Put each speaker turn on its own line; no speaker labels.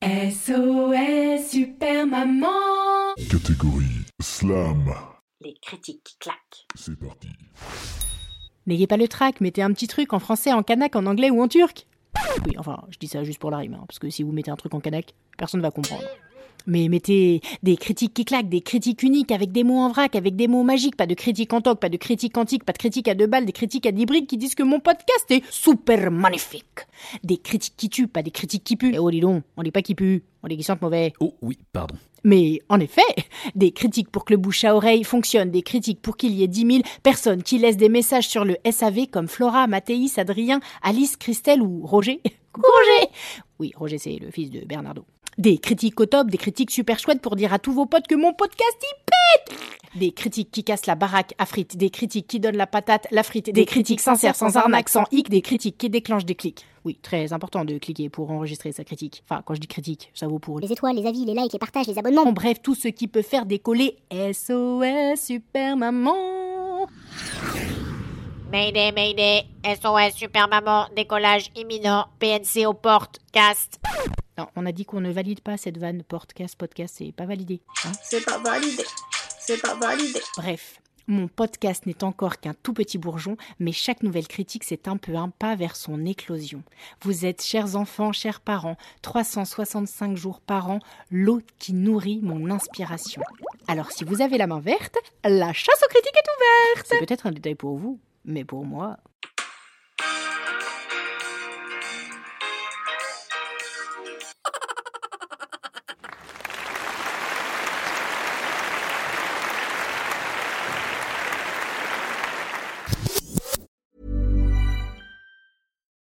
SOS Super Maman
Catégorie Slam.
Les critiques qui claquent.
C'est parti.
N'ayez pas le trac, mettez un petit truc en français, en kanak, en anglais ou en turc. Oui, enfin, je dis ça juste pour la rime, hein, parce que si vous mettez un truc en kanak, personne ne va comprendre. Mais mettez des critiques qui claquent, des critiques uniques, avec des mots en vrac, avec des mots magiques, pas de critiques en toc, pas de critiques antiques, pas de critiques à deux balles, des critiques à dix briques qui disent que mon podcast est super magnifique. Des critiques qui tuent, pas des critiques qui puent. Eh oh, dis donc, on dit pas qui pue, on dit qui sentent mauvais.
Oh oui, pardon.
Mais en effet, des critiques pour que le bouche à oreille fonctionne, des critiques pour qu'il y ait 10 000 personnes qui laissent des messages sur le SAV comme Flora, Mathéis, Adrien, Alice, Christelle ou Roger. Roger Oui, Roger c'est le fils de Bernardo. Des critiques au top, des critiques super chouettes pour dire à tous vos potes que mon podcast y pète. Des critiques qui cassent la baraque à frites, des critiques qui donnent la patate, la frite, des critiques sincères, sans arnaque, sans hic, des critiques qui déclenchent des clics. Oui, très important de cliquer pour enregistrer sa critique. Enfin, quand je dis critique, ça vaut pour
Les étoiles, les avis, les likes, les partages, les abonnements.
En bref, tout ce qui peut faire décoller. SOS Super Maman.
Mayday, Mayday, SOS Super Maman, décollage imminent, PNC aux portes, cast.
On a dit qu'on ne valide pas cette vanne podcast podcast, c'est pas validé. hein.
C'est pas validé. C'est pas validé.
Bref, mon podcast n'est encore qu'un tout petit bourgeon, mais chaque nouvelle critique, c'est un peu un pas vers son éclosion. Vous êtes, chers enfants, chers parents, 365 jours par an, l'eau qui nourrit mon inspiration. Alors, si vous avez la main verte, la chasse aux critiques est ouverte C'est peut-être un détail pour vous, mais pour moi...